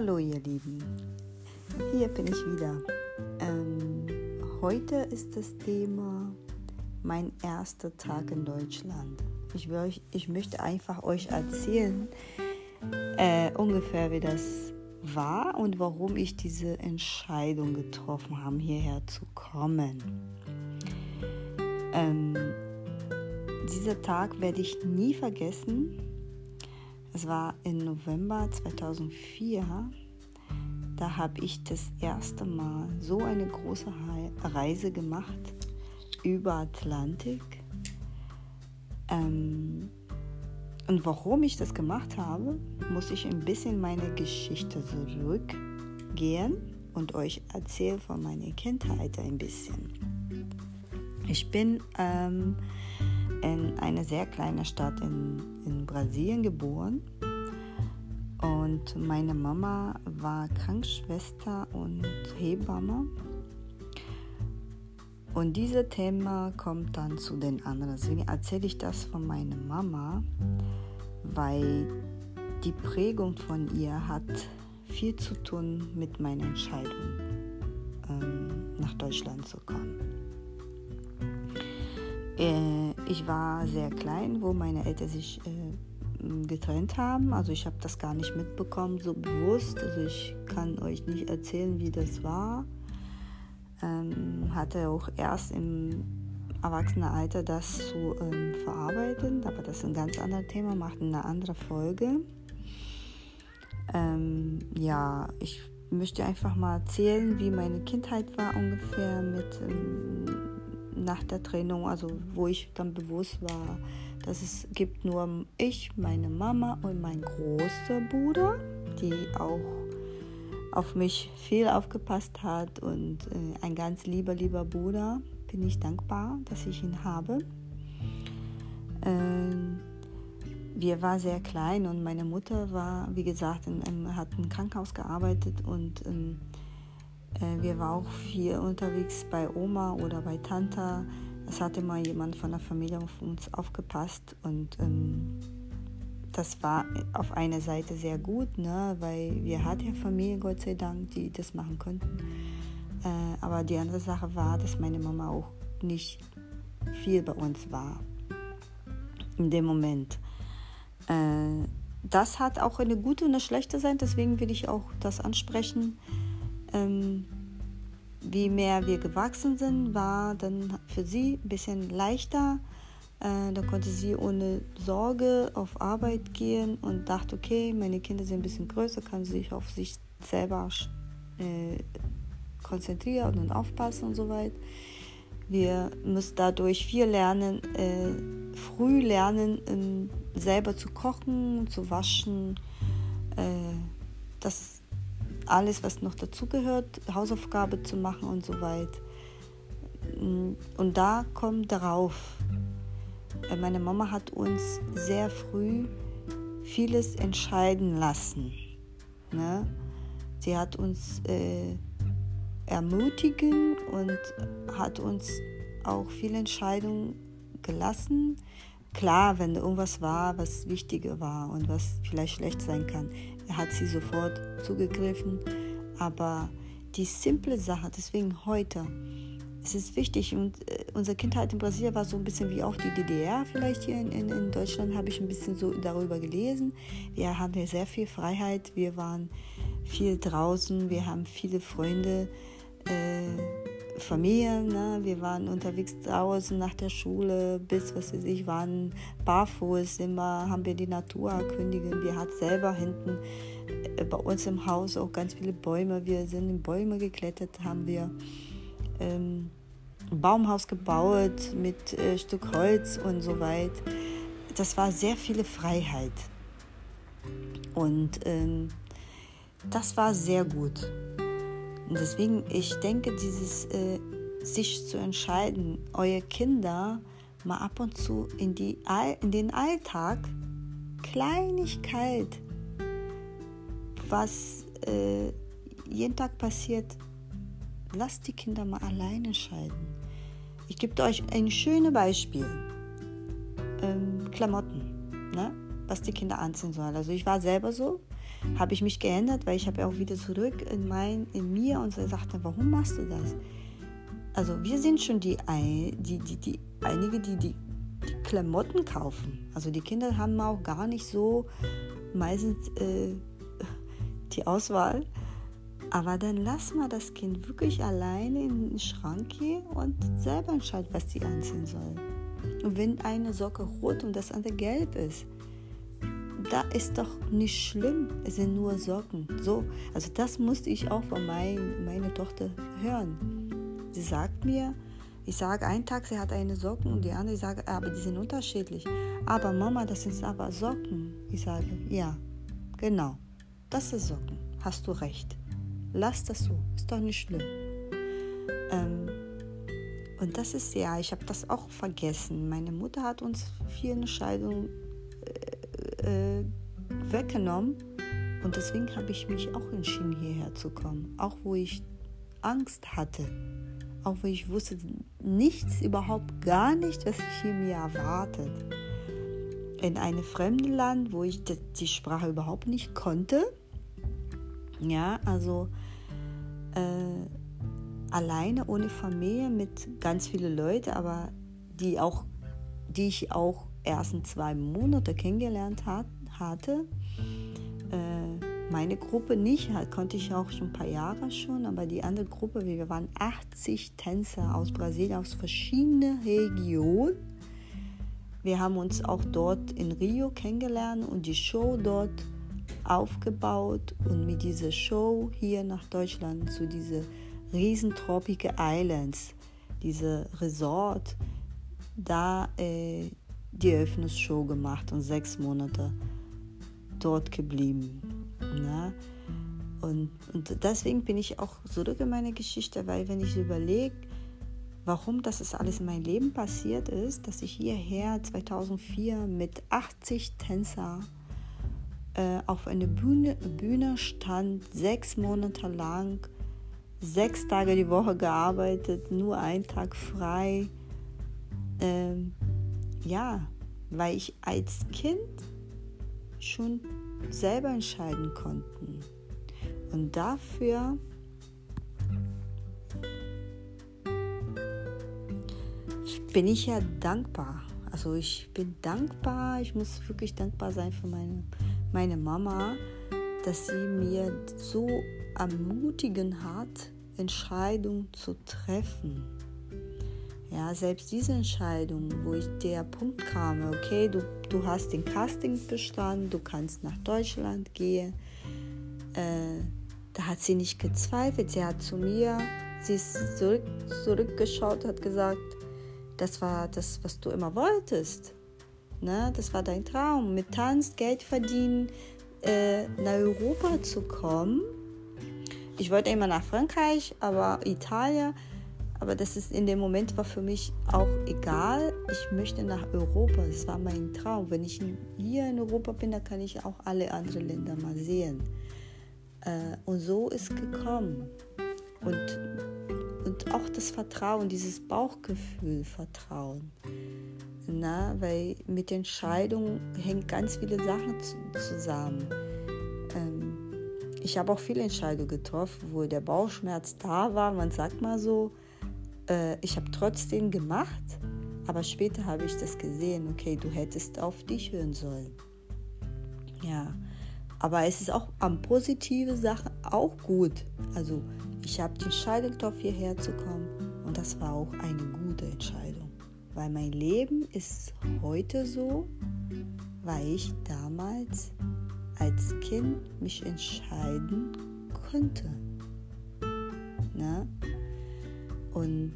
Hallo ihr Lieben, hier bin ich wieder. Ähm, heute ist das Thema mein erster Tag in Deutschland. Ich, will, ich möchte einfach euch erzählen, äh, ungefähr wie das war und warum ich diese Entscheidung getroffen habe, hierher zu kommen. Ähm, dieser Tag werde ich nie vergessen. Es war im November 2004. Da habe ich das erste Mal so eine große Reise gemacht über Atlantik. Ähm, und warum ich das gemacht habe, muss ich ein bisschen meine Geschichte zurückgehen und euch erzählen von meiner Kindheit ein bisschen. Ich bin ähm, in einer sehr kleinen Stadt in, in Brasilien geboren. Und meine Mama war Krankenschwester und Hebamme. Und dieses Thema kommt dann zu den anderen. Deswegen erzähle ich das von meiner Mama, weil die Prägung von ihr hat viel zu tun mit meiner Entscheidung, ähm, nach Deutschland zu kommen. Äh, ich war sehr klein, wo meine Eltern sich äh, getrennt haben. Also ich habe das gar nicht mitbekommen, so bewusst. Also ich kann euch nicht erzählen, wie das war. Ähm, hatte auch erst im Erwachsenenalter das zu ähm, verarbeiten, aber das ist ein ganz anderes Thema, macht eine andere Folge. Ähm, ja, ich möchte einfach mal erzählen, wie meine Kindheit war ungefähr mit ähm, nach der Trennung, also wo ich dann bewusst war, dass es gibt nur ich, meine Mama und mein großer Bruder, die auch auf mich viel aufgepasst hat und äh, ein ganz lieber, lieber Bruder. Bin ich dankbar, dass ich ihn habe. Ähm, wir waren sehr klein und meine Mutter war, wie gesagt, in, in, hat im Krankenhaus gearbeitet und ähm, äh, wir waren auch viel unterwegs bei Oma oder bei Tante. Es hatte mal jemand von der Familie auf uns aufgepasst und ähm, das war auf einer Seite sehr gut, ne, weil wir hatten ja Familie, Gott sei Dank, die das machen konnten. Äh, aber die andere Sache war, dass meine Mama auch nicht viel bei uns war in dem Moment. Äh, das hat auch eine gute und eine schlechte Seite, deswegen will ich auch das ansprechen ähm, wie mehr wir gewachsen sind, war dann für sie ein bisschen leichter. Äh, da konnte sie ohne Sorge auf Arbeit gehen und dachte, okay, meine Kinder sind ein bisschen größer, kann sie sich auf sich selber äh, konzentrieren und aufpassen und so weiter. Wir müssen dadurch viel lernen, äh, früh lernen, äh, selber zu kochen, zu waschen. Äh, das alles, was noch dazugehört, Hausaufgabe zu machen und so weiter. Und da kommt darauf, äh, meine Mama hat uns sehr früh vieles entscheiden lassen. Ne? Sie hat uns äh, ermutigen und hat uns auch viele Entscheidungen gelassen. Klar, wenn irgendwas war, was wichtiger war und was vielleicht schlecht sein kann, hat sie sofort zugegriffen. Aber die simple Sache, deswegen heute, es ist wichtig und äh, unsere Kindheit in Brasilien war so ein bisschen wie auch die DDR vielleicht hier in, in, in Deutschland, habe ich ein bisschen so darüber gelesen. Wir haben hier sehr viel Freiheit, wir waren viel draußen, wir haben viele Freunde, äh, Familie, ne? wir waren unterwegs draußen nach der Schule, bis, was weiß ich, waren barfuß, immer haben wir die Natur erkundigt, wir hatten selber hinten äh, bei uns im Haus auch ganz viele Bäume. Wir sind in Bäume geklettert, haben wir ähm, ein Baumhaus gebaut mit äh, Stück Holz und so weit. Das war sehr viele Freiheit. Und ähm, das war sehr gut. Und deswegen, ich denke, dieses äh, sich zu entscheiden, eure Kinder mal ab und zu in, die, in den Alltag, Kleinigkeit, was äh, jeden Tag passiert, lasst die Kinder mal alleine entscheiden. Ich gebe euch ein schönes Beispiel. Ähm, Klamotten, ne? was die Kinder anziehen sollen. Also ich war selber so. Habe ich mich geändert, weil ich habe auch wieder zurück in, mein, in mir und so sagte, warum machst du das? Also wir sind schon die, die, die, die einige, die, die die Klamotten kaufen. Also die Kinder haben auch gar nicht so meistens äh, die Auswahl. Aber dann lass mal das Kind wirklich alleine in den Schrank gehen und selber entscheiden, was sie anziehen soll. Und wenn eine Socke rot und das andere gelb ist, da ist doch nicht schlimm. Es sind nur Socken. So, also das musste ich auch von mein, meiner Tochter hören. Sie sagt mir, ich sage einen Tag, sie hat eine Socken und die andere sage, aber die sind unterschiedlich. Aber Mama, das sind aber Socken. Ich sage, ja, genau, das ist Socken. Hast du recht. Lass das so, ist doch nicht schlimm. Ähm, und das ist ja, ich habe das auch vergessen. Meine Mutter hat uns vier Entscheidungen äh, weggenommen und deswegen habe ich mich auch entschieden, hierher zu kommen. Auch wo ich Angst hatte. Auch wo ich wusste nichts, überhaupt gar nicht, was ich hier mir erwartet. In einem fremden Land, wo ich die Sprache überhaupt nicht konnte. Ja, also äh, alleine ohne Familie mit ganz vielen Leuten, aber die auch, die ich auch erst in zwei Monate kennengelernt hat, hatte. Äh, meine Gruppe nicht, konnte ich auch schon ein paar Jahre schon, aber die andere Gruppe, wir waren 80 Tänzer aus Brasilien, aus verschiedenen Regionen. Wir haben uns auch dort in Rio kennengelernt und die Show dort aufgebaut und mit dieser Show hier nach Deutschland zu dieser riesen Tropical Islands, diese Resort, da äh, die Eröffnungsshow gemacht und sechs Monate dort geblieben. Ne? Und, und deswegen bin ich auch zurück in meine Geschichte, weil wenn ich überlege, warum das alles in meinem Leben passiert ist, dass ich hierher 2004 mit 80 Tänzern äh, auf einer Bühne, Bühne stand, sechs Monate lang, sechs Tage die Woche gearbeitet, nur einen Tag frei. Ähm, ja, weil ich als Kind schon selber entscheiden konnte. Und dafür bin ich ja dankbar. Also ich bin dankbar, ich muss wirklich dankbar sein für meine meine Mama, dass sie mir so ermutigen hat, Entscheidungen zu treffen. Ja, selbst diese Entscheidung, wo ich der Punkt kam, okay, du, du hast den Casting bestanden, du kannst nach Deutschland gehen, äh, da hat sie nicht gezweifelt. Sie hat zu mir, sie ist zurück, zurückgeschaut, hat gesagt, das war das, was du immer wolltest. Ne? Das war dein Traum, mit Tanz Geld verdienen, äh, nach Europa zu kommen. Ich wollte immer nach Frankreich, aber Italien, aber das ist in dem Moment war für mich auch egal. Ich möchte nach Europa. Das war mein Traum. Wenn ich hier in Europa bin, dann kann ich auch alle anderen Länder mal sehen. Äh, und so ist gekommen. Und, und auch das Vertrauen, dieses Bauchgefühl, Vertrauen. Na, weil mit Entscheidungen hängt ganz viele Sachen zusammen. Ähm, ich habe auch viele Entscheidungen getroffen, wo der Bauchschmerz da war. Man sagt mal so, äh, ich habe trotzdem gemacht, aber später habe ich das gesehen. Okay, du hättest auf dich hören sollen. Ja, aber es ist auch an positive Sachen auch gut. Also ich habe die Entscheidung getroffen, hierher zu kommen und das war auch eine gute Entscheidung weil mein Leben ist heute so, weil ich damals als Kind mich entscheiden konnte. Und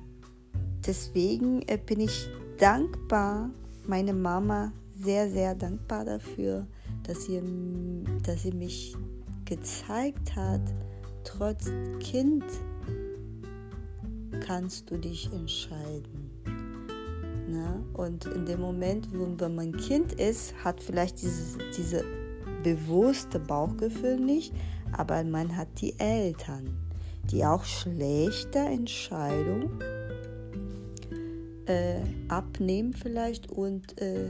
deswegen äh, bin ich dankbar, meine Mama sehr, sehr dankbar dafür, dass sie, dass sie mich gezeigt hat, trotz Kind kannst du dich entscheiden. Ne? Und in dem Moment, wo man Kind ist, hat vielleicht dieses, diese bewusste Bauchgefühl nicht, aber man hat die Eltern, die auch schlechte Entscheidungen äh, abnehmen vielleicht und äh,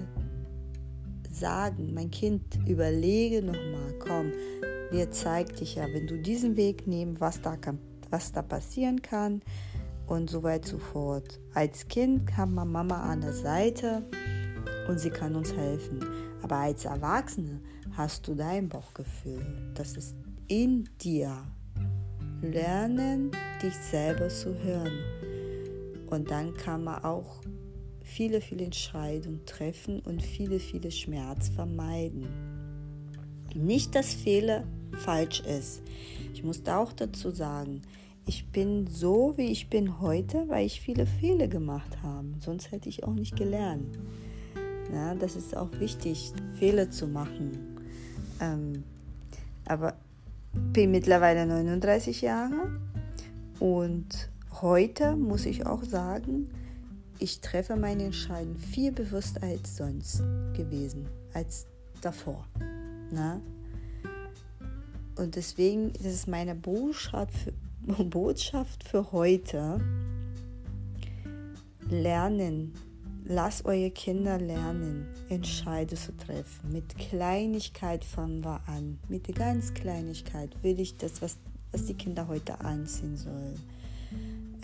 sagen, mein Kind, überlege nochmal, komm, wir zeigt dich ja, wenn du diesen Weg nimmst, was da, kann, was da passieren kann und so weiter so fort. Als Kind haben wir Mama an der Seite und sie kann uns helfen. Aber als Erwachsene hast du dein Bauchgefühl. Das ist in dir. Lernen, dich selber zu hören. Und dann kann man auch viele, viele Entscheidungen treffen und viele, viele Schmerz vermeiden. Nicht, dass Fehler falsch ist. Ich muss da auch dazu sagen, ich bin so, wie ich bin heute, weil ich viele Fehler gemacht habe. Sonst hätte ich auch nicht gelernt. Ja, das ist auch wichtig, Fehler zu machen. Ähm, aber bin mittlerweile 39 Jahre und heute muss ich auch sagen, ich treffe meine Entscheidung viel bewusster als sonst gewesen, als davor. Na? Und deswegen das ist meine Botschaft für, Botschaft für heute. Lernen. Lasst eure Kinder lernen, Entscheidungen zu treffen. Mit Kleinigkeit fangen wir an. Mit der ganz Kleinigkeit will ich das, was, was die Kinder heute anziehen sollen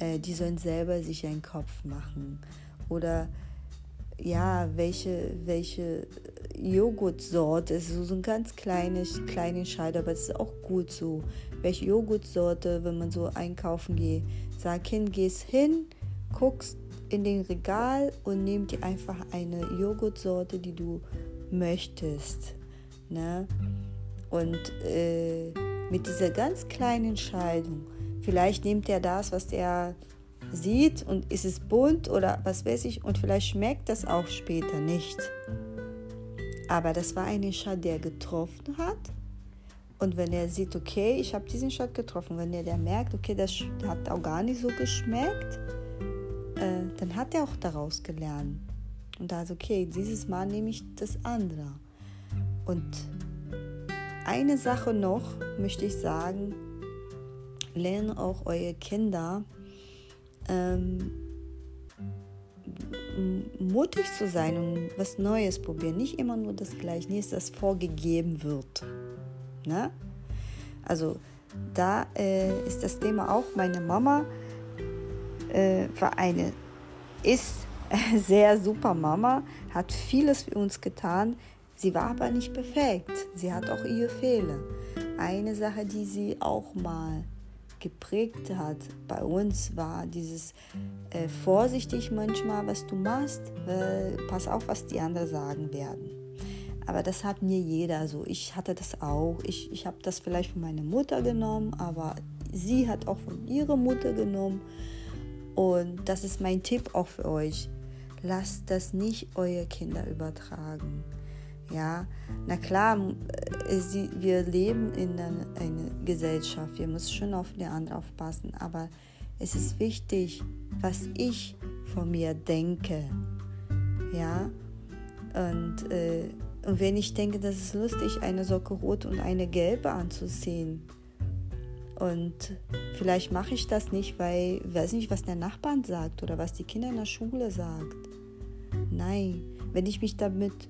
äh, die sollen selber sich einen Kopf machen. Oder ja, welche, welche Joghurtsorte, es ist so ein ganz kleines, kleine Entscheidung, aber es ist auch gut so. Welche Joghurtsorte, wenn man so einkaufen geht, sag hin, gehst hin, guckst in den Regal und nimm dir einfach eine Joghurtsorte, die du möchtest. Ne? Und äh, mit dieser ganz kleinen Entscheidung Vielleicht nimmt er das, was er sieht und ist es bunt oder was weiß ich und vielleicht schmeckt das auch später nicht. Aber das war ein Entscheid, der getroffen hat. Und wenn er sieht, okay, ich habe diesen Schritt getroffen, wenn er der merkt, okay, das hat auch gar nicht so geschmeckt, äh, dann hat er auch daraus gelernt. Und da ist okay, dieses Mal nehme ich das andere. Und eine Sache noch möchte ich sagen, lernen auch eure Kinder ähm, mutig zu sein und was Neues probieren. Nicht immer nur das Gleiche, nicht das vorgegeben wird. Ne? Also da äh, ist das Thema auch, meine Mama äh, war eine, ist sehr super Mama, hat vieles für uns getan. Sie war aber nicht perfekt. Sie hat auch ihre Fehler. Eine Sache, die sie auch mal geprägt hat bei uns, war dieses äh, vorsichtig manchmal, was du machst, weil pass auf, was die anderen sagen werden. Aber das hat mir jeder so. Ich hatte das auch. Ich, ich habe das vielleicht von meiner Mutter genommen, aber sie hat auch von ihrer Mutter genommen. Und das ist mein Tipp auch für euch. Lasst das nicht eure Kinder übertragen. Ja, na klar, äh, wir leben in einer, Gesellschaft, wir müssen schon auf die anderen aufpassen, aber es ist wichtig, was ich von mir denke. Ja, und, äh, und wenn ich denke, das ist lustig, eine Socke rot und eine gelbe anzuziehen, und vielleicht mache ich das nicht, weil ich weiß nicht, was der Nachbar sagt oder was die Kinder in der Schule sagt. Nein, wenn ich mich damit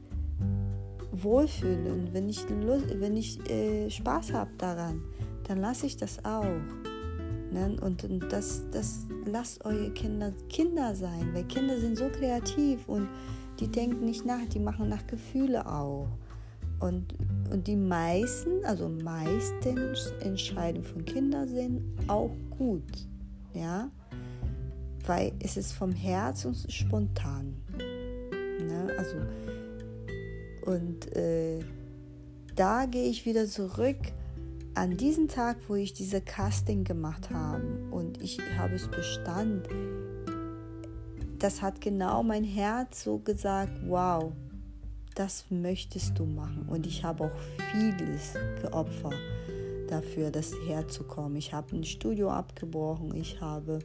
wohlfühle und wenn ich, wenn ich äh, Spaß habe daran, dann lasse ich das auch. Ne? Und, und das, das lasst eure Kinder Kinder sein, weil Kinder sind so kreativ und die denken nicht nach, die machen nach Gefühle auch. Und, und die meisten, also meistens Entscheidungen von Kindern sind auch gut. Ja? Weil es ist vom Herz und spontan. Ne? Also und äh, da gehe ich wieder zurück an diesen Tag, wo ich diese Casting gemacht habe und ich habe es bestanden. Das hat genau mein Herz so gesagt, wow, das möchtest du machen. Und ich habe auch vieles geopfert dafür, das herzukommen. Ich habe ein Studio abgebrochen, ich habe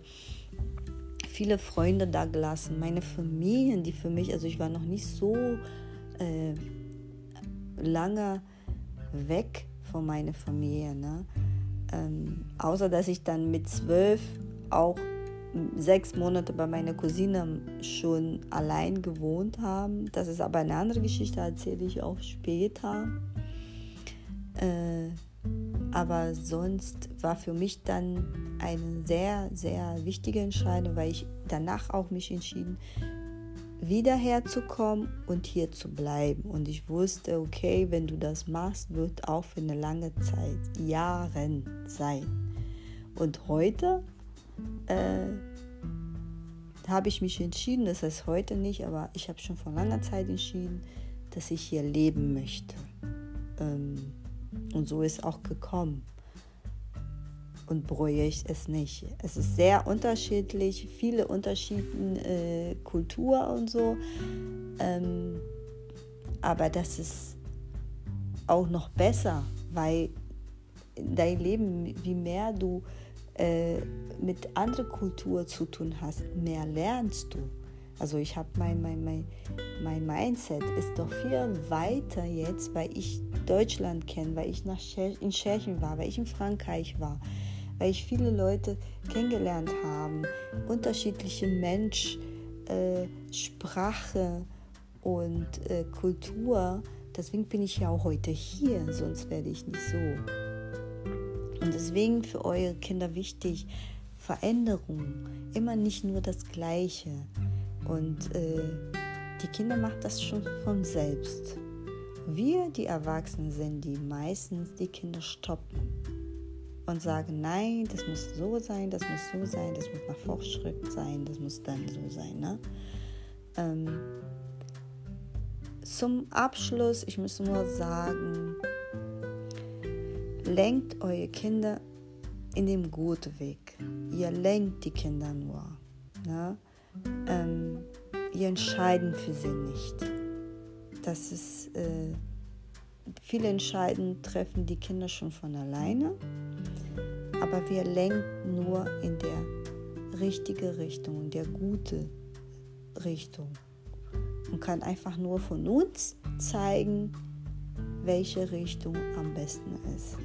viele Freunde da gelassen, meine Familien, die für mich, also ich war noch nicht so äh, lange weg von meiner Familie. Ne? Ähm, außer dass ich dann mit zwölf auch sechs Monate bei meiner Cousine schon allein gewohnt habe. Das ist aber eine andere Geschichte, erzähle ich auch später. Äh, Aber sonst war für mich dann eine sehr, sehr wichtige Entscheidung, weil ich danach auch mich entschieden, wieder herzukommen und hier zu bleiben. Und ich wusste, okay, wenn du das machst, wird auch für eine lange Zeit, Jahren sein. Und heute äh, habe ich mich entschieden, das heißt heute nicht, aber ich habe schon vor langer Zeit entschieden, dass ich hier leben möchte. Ähm, und so ist auch gekommen. Und bereue ich es nicht. Es ist sehr unterschiedlich, viele unterschiedliche äh, Kultur und so. Ähm, aber das ist auch noch besser, weil dein Leben, wie mehr du äh, mit anderer Kultur zu tun hast, mehr lernst du. Also ich habe mein, mein, mein, mein Mindset ist doch viel weiter jetzt, weil ich Deutschland kenne, weil ich nach in Tschechien war, weil ich in Frankreich war, weil ich viele Leute kennengelernt habe, unterschiedliche Mensch, äh, Sprache und äh, Kultur. Deswegen bin ich ja auch heute hier, sonst werde ich nicht so. Und deswegen für eure Kinder wichtig, Veränderung, immer nicht nur das Gleiche. Und äh, die Kinder machen das schon von selbst. Wir, die Erwachsenen, sind die meistens die Kinder stoppen und sagen, nein, das muss so sein, das muss so sein, das muss nach Fortschritt sein, das muss dann so sein. Ne? Ähm, zum Abschluss, ich muss nur sagen, lenkt eure Kinder in dem guten Weg. Ihr lenkt die Kinder nur. Ne? ähm, ihr entscheiden für sie nicht. Das ist, äh, viele Entscheidungen treffen die Kinder schon von alleine, aber wir lenken nur in der richtigen Richtung, in der gute Richtung und kann einfach nur von uns zeigen, welche Richtung am besten ist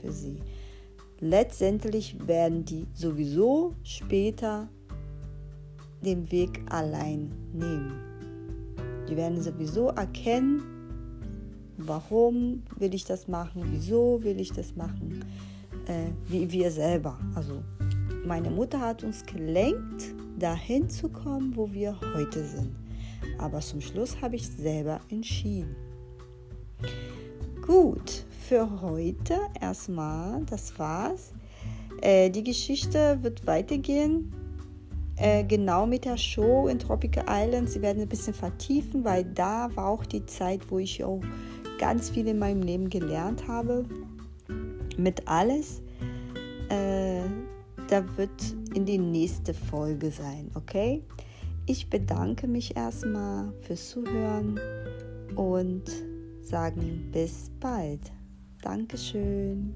für sie. Letztendlich werden die sowieso später den Weg allein nehmen. Die werden sowieso erkennen, warum will ich das machen, wieso will ich das machen, äh, wie wir selber. Also meine Mutter hat uns gelenkt, dahin zu kommen, wo wir heute sind. Aber zum Schluss habe ich selber entschieden. Gut, für heute erstmal, das war's. Äh, die Geschichte wird weitergehen äh, genau mit der Show in Tropical Islands. Sie werden ein bisschen vertiefen, weil da war auch die Zeit, wo ich auch ganz viel in meinem Leben gelernt habe. Mit alles. Äh, da wird in die nächste Folge sein, okay? Ich bedanke mich erstmal fürs Zuhören und sagen bis bald. Dankeschön.